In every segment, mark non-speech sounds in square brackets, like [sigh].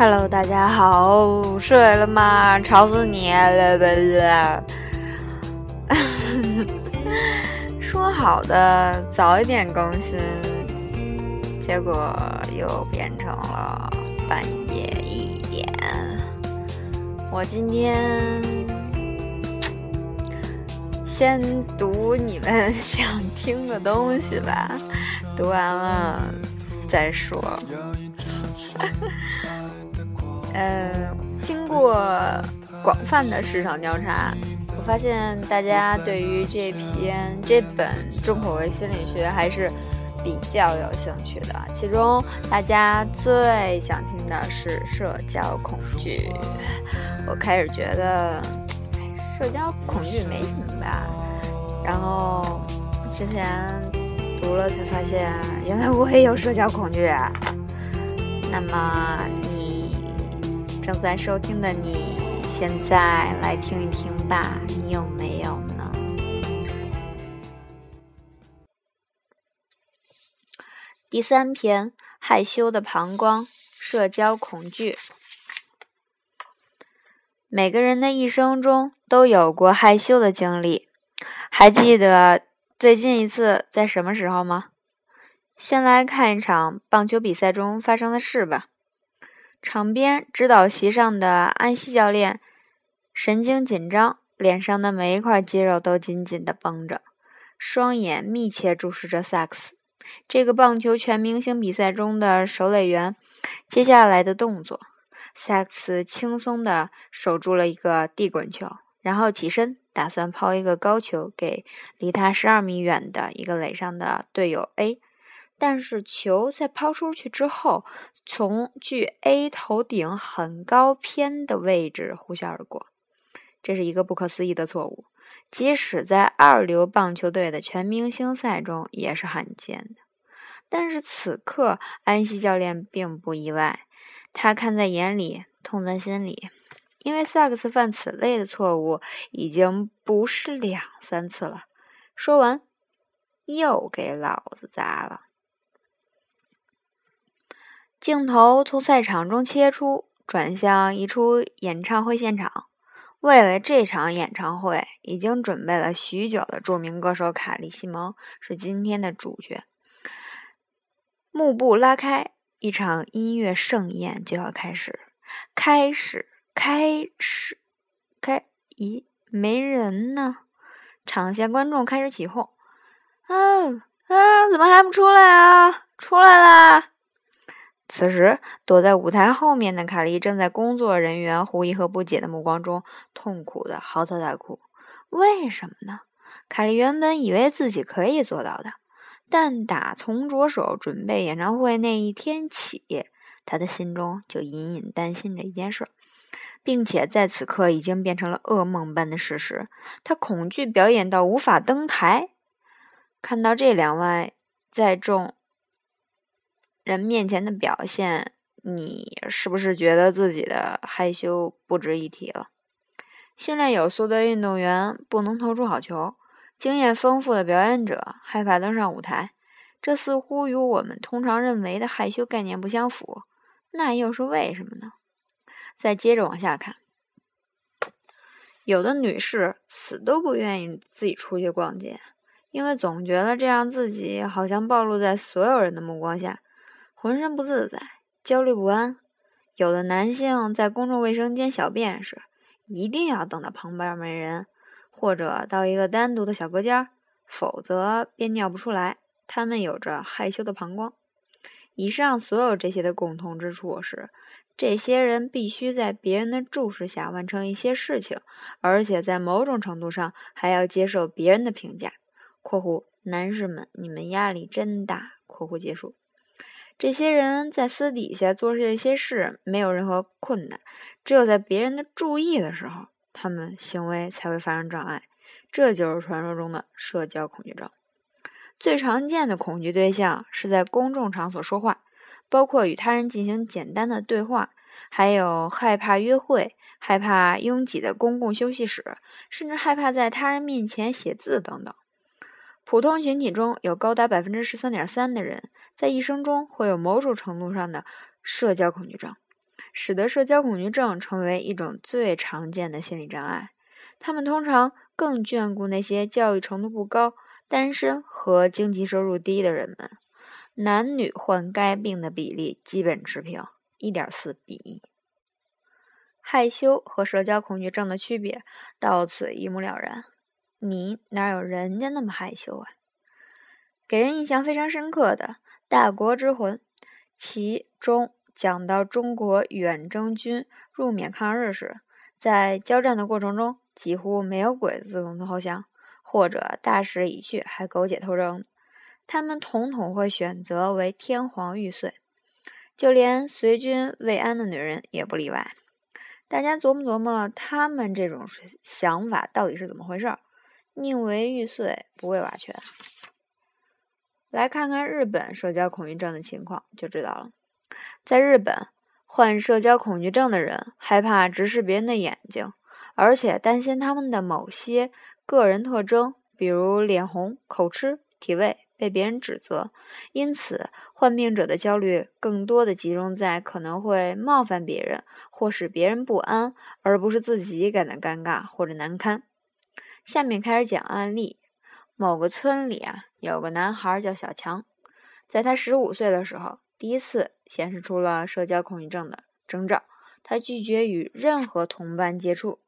Hello，大家好，睡了吗？吵死你了不啦？[laughs] 说好的早一点更新，结果又变成了半夜一点。我今天先读你们想听的东西吧，读完了再说。呃，经过广泛的市场调查，我发现大家对于这篇这本重口味心理学还是比较有兴趣的。其中，大家最想听的是社交恐惧。[laughs] 我开始觉得社交恐惧没什么吧，然后之前读了才发现，原来我也有社交恐惧。那么正在收听的，你现在来听一听吧，你有没有呢？第三篇：害羞的膀胱，社交恐惧。每个人的一生中都有过害羞的经历，还记得最近一次在什么时候吗？先来看一场棒球比赛中发生的事吧。场边指导席上的安西教练神经紧张，脸上的每一块肌肉都紧紧的绷着，双眼密切注视着萨克斯这个棒球全明星比赛中的守垒员接下来的动作。萨克斯轻松的守住了一个地滚球，然后起身打算抛一个高球给离他十二米远的一个垒上的队友 A。但是球在抛出去之后，从距 A 头顶很高偏的位置呼啸而过，这是一个不可思议的错误，即使在二流棒球队的全明星赛中也是罕见的。但是此刻安西教练并不意外，他看在眼里，痛在心里，因为萨克斯犯此类的错误已经不是两三次了。说完，又给老子砸了。镜头从赛场中切出，转向一出演唱会现场。为了这场演唱会，已经准备了许久的著名歌手卡利西蒙是今天的主角。幕布拉开，一场音乐盛宴就要开始。开始，开始，开！咦，没人呢？场下观众开始起哄：“啊啊，怎么还不出来啊？出来啦！”此时，躲在舞台后面的卡莉正在工作人员狐疑和不解的目光中痛苦的嚎啕大哭。为什么呢？卡莉原本以为自己可以做到的，但打从着手准备演唱会那一天起，他的心中就隐隐担心着一件事，并且在此刻已经变成了噩梦般的事实。他恐惧表演到无法登台。看到这两位在众。人面前的表现，你是不是觉得自己的害羞不值一提了？训练有素的运动员不能投出好球，经验丰富的表演者害怕登上舞台，这似乎与我们通常认为的害羞概念不相符。那又是为什么呢？再接着往下看，有的女士死都不愿意自己出去逛街，因为总觉得这样自己好像暴露在所有人的目光下。浑身不自在，焦虑不安。有的男性在公众卫生间小便时，一定要等到旁边没人，或者到一个单独的小隔间，否则便尿不出来。他们有着害羞的膀胱。以上所有这些的共同之处是，这些人必须在别人的注视下完成一些事情，而且在某种程度上还要接受别人的评价。（括弧男士们，你们压力真大。）（括弧结束）这些人在私底下做这些事没有任何困难，只有在别人的注意的时候，他们行为才会发生障碍。这就是传说中的社交恐惧症。最常见的恐惧对象是在公众场所说话，包括与他人进行简单的对话，还有害怕约会、害怕拥挤的公共休息室，甚至害怕在他人面前写字等等。普通群体中有高达百分之十三点三的人在一生中会有某种程度上的社交恐惧症。使得社交恐惧症成为一种最常见的心理障碍。他们通常更眷顾那些教育程度不高、单身和经济收入低的人们。男女患该病的比例基本持平，一点四比一。害羞和社交恐惧症的区别到此一目了然。你哪有人家那么害羞啊？给人印象非常深刻的《大国之魂》，其中讲到中国远征军入缅抗日时，在交战的过程中，几乎没有鬼子自动投降，或者大势已去还苟且偷生。他们统统会选择为天皇玉碎，就连随军慰安的女人也不例外。大家琢磨琢磨，他们这种想法到底是怎么回事？宁为玉碎，不为瓦全。来看看日本社交恐惧症的情况，就知道了。在日本，患社交恐惧症的人害怕直视别人的眼睛，而且担心他们的某些个人特征，比如脸红、口吃、体味。被别人指责，因此患病者的焦虑更多的集中在可能会冒犯别人或使别人不安，而不是自己感到尴尬或者难堪。下面开始讲案例：某个村里啊，有个男孩叫小强，在他十五岁的时候，第一次显示出了社交恐惧症的征兆，他拒绝与任何同伴接触。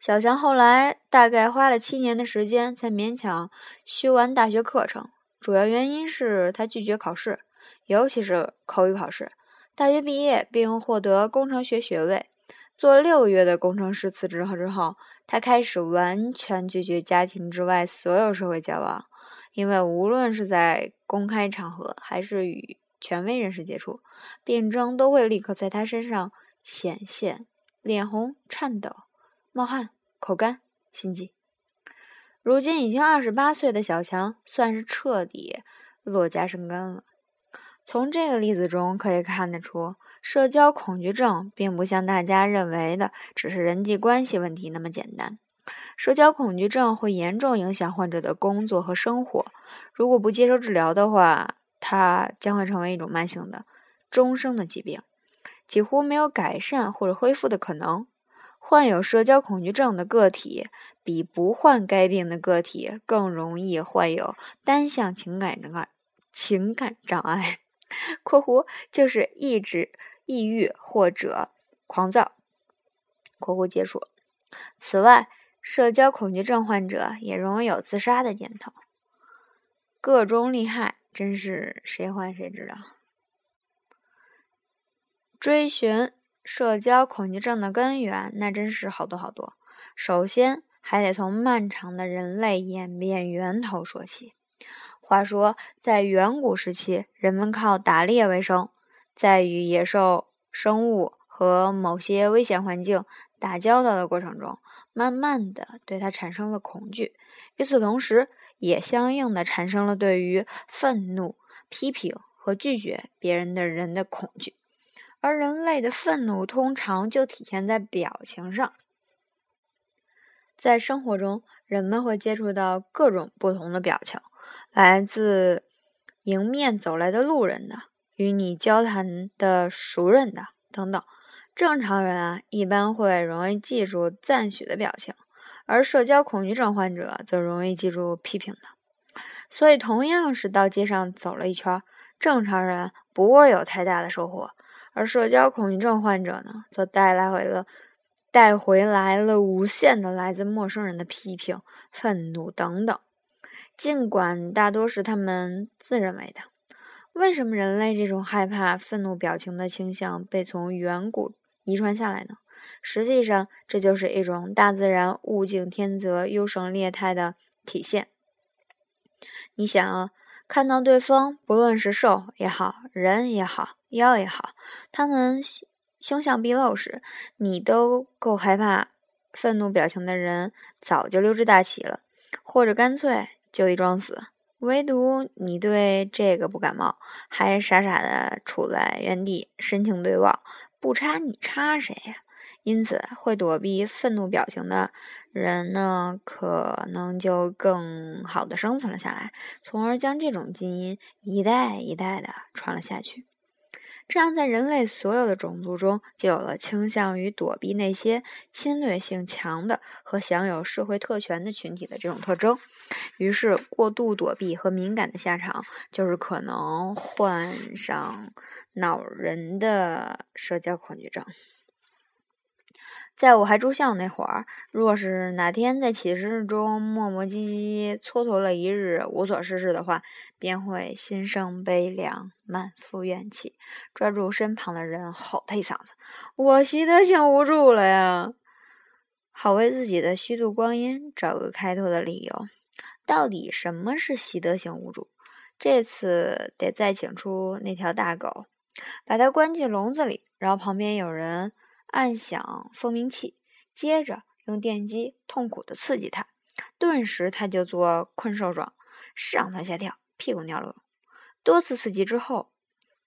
小强后来大概花了七年的时间，才勉强修完大学课程。主要原因是他拒绝考试，尤其是口语考试。大学毕业并获得工程学学位，做六个月的工程师辞职后之后，他开始完全拒绝家庭之外所有社会交往，因为无论是在公开场合还是与权威人士接触，病症都会立刻在他身上显现，脸红、颤抖。冒汗、口干、心悸。如今已经二十八岁的小强，算是彻底落家生根了。从这个例子中可以看得出，社交恐惧症并不像大家认为的只是人际关系问题那么简单。社交恐惧症会严重影响患者的工作和生活。如果不接受治疗的话，它将会成为一种慢性的、终生的疾病，几乎没有改善或者恢复的可能。患有社交恐惧症的个体比不患该病的个体更容易患有单向情感障碍（情感障碍）（括弧就是抑制、抑郁或者狂躁）（括弧结束）。此外，社交恐惧症患者也容易有自杀的念头。个中利害，真是谁患谁知道。追寻。社交恐惧症的根源，那真是好多好多。首先，还得从漫长的人类演变源头说起。话说，在远古时期，人们靠打猎为生，在与野兽、生物和某些危险环境打交道的过程中，慢慢的对它产生了恐惧。与此同时，也相应的产生了对于愤怒、批评和拒绝别人的人的恐惧。而人类的愤怒通常就体现在表情上。在生活中，人们会接触到各种不同的表情，来自迎面走来的路人的、与你交谈的熟人的等等。正常人啊，一般会容易记住赞许的表情，而社交恐惧症患者则容易记住批评的。所以，同样是到街上走了一圈，正常人不会有太大的收获。而社交恐惧症患者呢，则带来回了带回来了无限的来自陌生人的批评、愤怒等等，尽管大多是他们自认为的。为什么人类这种害怕愤怒表情的倾向被从远古遗传下来呢？实际上，这就是一种大自然物竞天择、优胜劣汰的体现。你想啊。看到对方，不论是兽也好，人也好，妖也好，他们凶相毕露时，你都够害怕。愤怒表情的人早就溜之大吉了，或者干脆就地装死。唯独你对这个不感冒，还傻傻的杵在原地，深情对望，不插你插谁呀？因此，会躲避愤怒表情的。人呢，可能就更好的生存了下来，从而将这种基因一代一代的传了下去。这样在人类所有的种族中，就有了倾向于躲避那些侵略性强的和享有社会特权的群体的这种特征。于是，过度躲避和敏感的下场，就是可能患上恼人的社交恐惧症。在我还住校那会儿，若是哪天在寝室中磨磨唧唧蹉跎了一日，无所事事的话，便会心生悲凉，满腹怨气，抓住身旁的人吼他一嗓子：“我习得性无助了呀！”好为自己的虚度光阴找个开脱的理由。到底什么是习得性无助？这次得再请出那条大狗，把它关进笼子里，然后旁边有人。按响蜂鸣器，接着用电击痛苦的刺激它，顿时它就做困兽状，上蹿下跳，屁股尿流。多次刺激之后，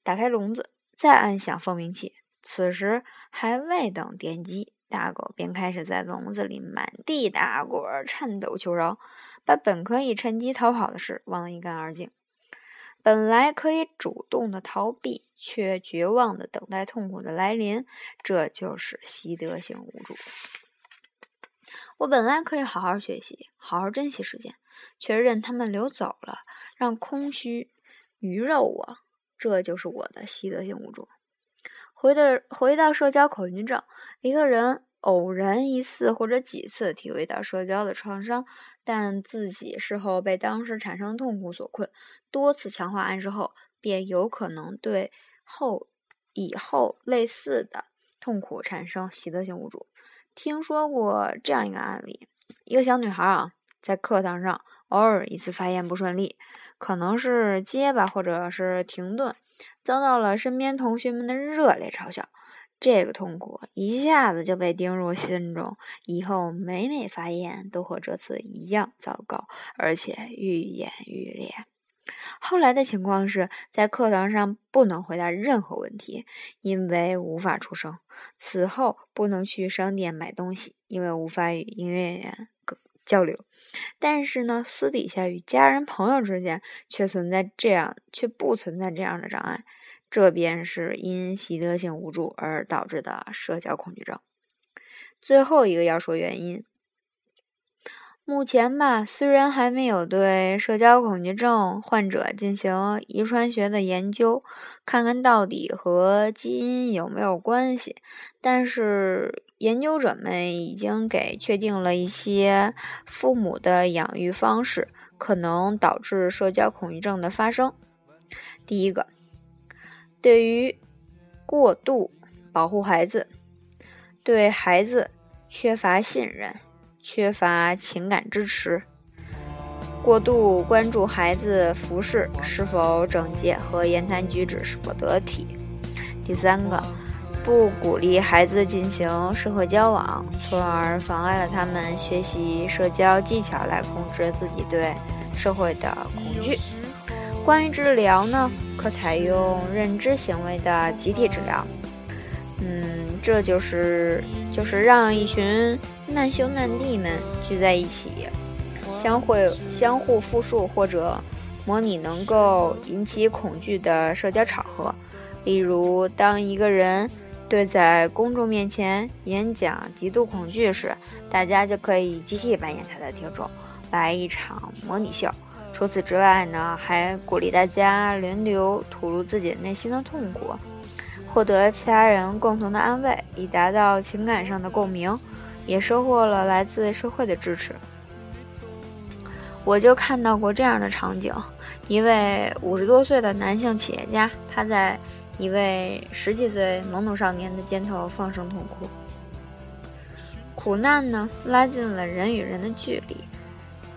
打开笼子，再按响蜂鸣器。此时还未等电击，大狗便开始在笼子里满地打滚，颤抖求饶，把本可以趁机逃跑的事忘得一干二净。本来可以主动的逃避，却绝望的等待痛苦的来临，这就是习得性无助。我本来可以好好学习，好好珍惜时间，却任他们流走了，让空虚鱼肉我，这就是我的习得性无助。回的回到社交恐惧症，一个人。偶然一次或者几次体会到社交的创伤，但自己事后被当时产生的痛苦所困，多次强化暗示后，便有可能对后以后类似的痛苦产生习得性无助。听说过这样一个案例：一个小女孩啊，在课堂上偶尔一次发言不顺利，可能是结巴或者是停顿，遭到了身边同学们的热烈嘲笑。这个痛苦一下子就被钉入心中，以后每每发言都和这次一样糟糕，而且愈演愈烈。后来的情况是在课堂上不能回答任何问题，因为无法出声；此后不能去商店买东西，因为无法与营业员交流。但是呢，私底下与家人朋友之间却存在这样，却不存在这样的障碍。这便是因习得性无助而导致的社交恐惧症。最后一个要说原因，目前吧，虽然还没有对社交恐惧症患者进行遗传学的研究，看看到底和基因有没有关系，但是研究者们已经给确定了一些父母的养育方式可能导致社交恐惧症的发生。第一个。对于过度保护孩子，对孩子缺乏信任，缺乏情感支持，过度关注孩子服饰是否整洁和言谈举止是否得体。第三个，不鼓励孩子进行社会交往，从而妨碍了他们学习社交技巧来控制自己对社会的恐惧。关于治疗呢？可采用认知行为的集体治疗，嗯，这就是就是让一群难兄难弟们聚在一起，相互相互复述或者模拟能够引起恐惧的社交场合。例如，当一个人对在公众面前演讲极度恐惧时，大家就可以集体扮演他的听众，来一场模拟秀。除此之外呢，还鼓励大家轮流吐露自己内心的痛苦，获得其他人共同的安慰，以达到情感上的共鸣，也收获了来自社会的支持。我就看到过这样的场景：一位五十多岁的男性企业家趴在一位十几岁懵懂少年的肩头放声痛哭，苦难呢拉近了人与人的距离。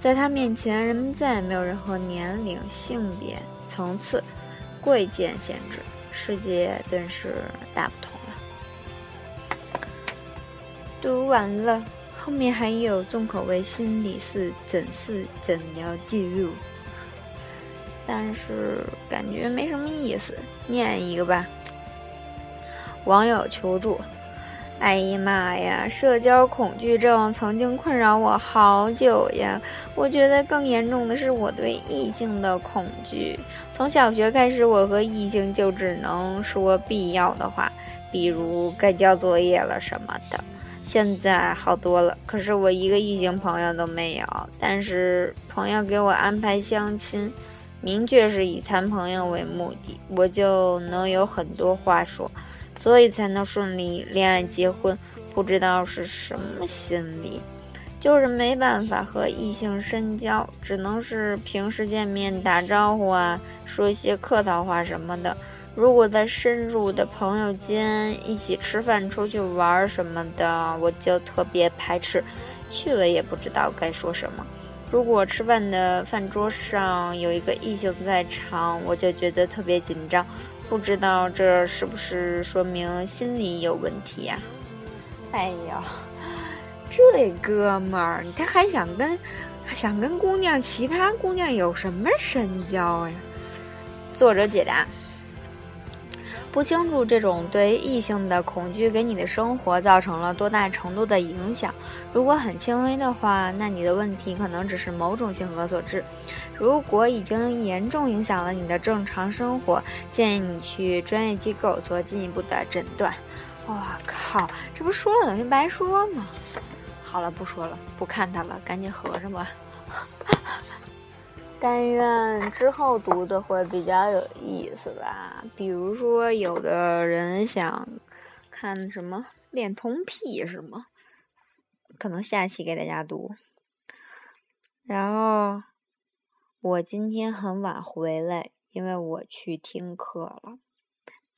在他面前，人们再也没有任何年龄、性别、层次、贵贱限制，世界顿时大不同了。读完了，后面还有重口味心理似诊室诊疗记录，但是感觉没什么意思，念一个吧。网友求助。哎呀妈呀！社交恐惧症曾经困扰我好久呀。我觉得更严重的是我对异性的恐惧。从小学开始，我和异性就只能说必要的话，比如该交作业了什么的。现在好多了，可是我一个异性朋友都没有。但是朋友给我安排相亲，明确是以谈朋友为目的，我就能有很多话说。所以才能顺利恋爱结婚，不知道是什么心理，就是没办法和异性深交，只能是平时见面打招呼啊，说一些客套话什么的。如果在深入的朋友间一起吃饭、出去玩什么的，我就特别排斥，去了也不知道该说什么。如果吃饭的饭桌上有一个异性在场，我就觉得特别紧张。不知道这是不是说明心理有问题呀？哎呀，这哥们儿，他还想跟想跟姑娘其他姑娘有什么深交呀？作者解答。不清楚这种对异性的恐惧给你的生活造成了多大程度的影响。如果很轻微的话，那你的问题可能只是某种性格所致；如果已经严重影响了你的正常生活，建议你去专业机构做进一步的诊断。哇靠，这不说了等于白说吗？好了，不说了，不看他了，赶紧合上吧。但愿之后读的会比较有意思吧。比如说，有的人想看什么恋童癖是吗？可能下期给大家读。然后我今天很晚回来，因为我去听课了。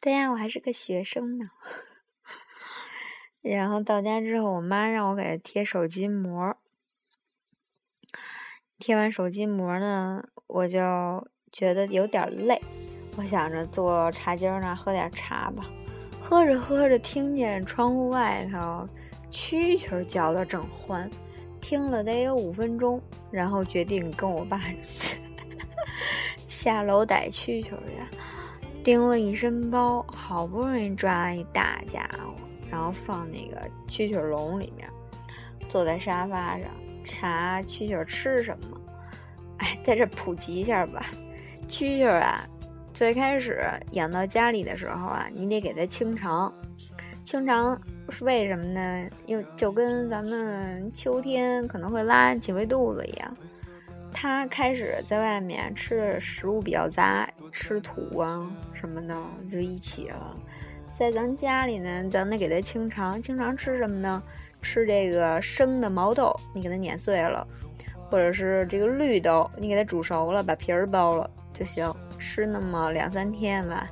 对呀，我还是个学生呢。[laughs] 然后到家之后，我妈让我给她贴手机膜。贴完手机膜呢，我就觉得有点累，我想着坐茶几那喝点茶吧。喝着喝着，听见窗户外头蛐蛐叫的正欢，听了得有五分钟，然后决定跟我爸 [laughs] 下楼逮蛐蛐去。叮了一身包，好不容易抓一大家伙，然后放那个蛐蛐笼里面，坐在沙发上。查蛐蛐吃什么？哎，在这普及一下吧。蛐蛐啊，最开始养到家里的时候啊，你得给它清肠。清肠是为什么呢？因为就跟咱们秋天可能会拉几回肚子一样，它开始在外面吃的食物比较杂，吃土啊什么的就一起了。在咱家里呢，咱得给它清肠。清肠吃什么呢？吃这个生的毛豆，你给它碾碎了，或者是这个绿豆，你给它煮熟了，把皮儿剥了就行。吃那么两三天吧，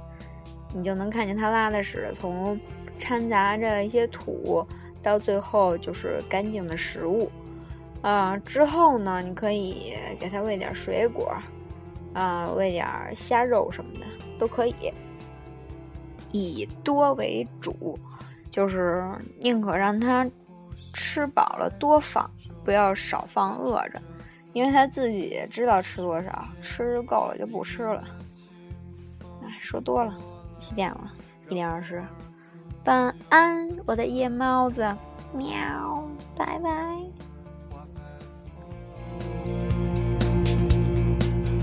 你就能看见它拉的屎从掺杂着一些土，到最后就是干净的食物。啊，之后呢，你可以给它喂点水果，啊，喂点虾肉什么的都可以，以多为主，就是宁可让它。吃饱了多放，不要少放饿着，因为他自己知道吃多少，吃够了就不吃了。哎，说多了，几点了？一点二十。晚安，我的夜猫子，喵，拜拜。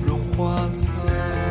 融化有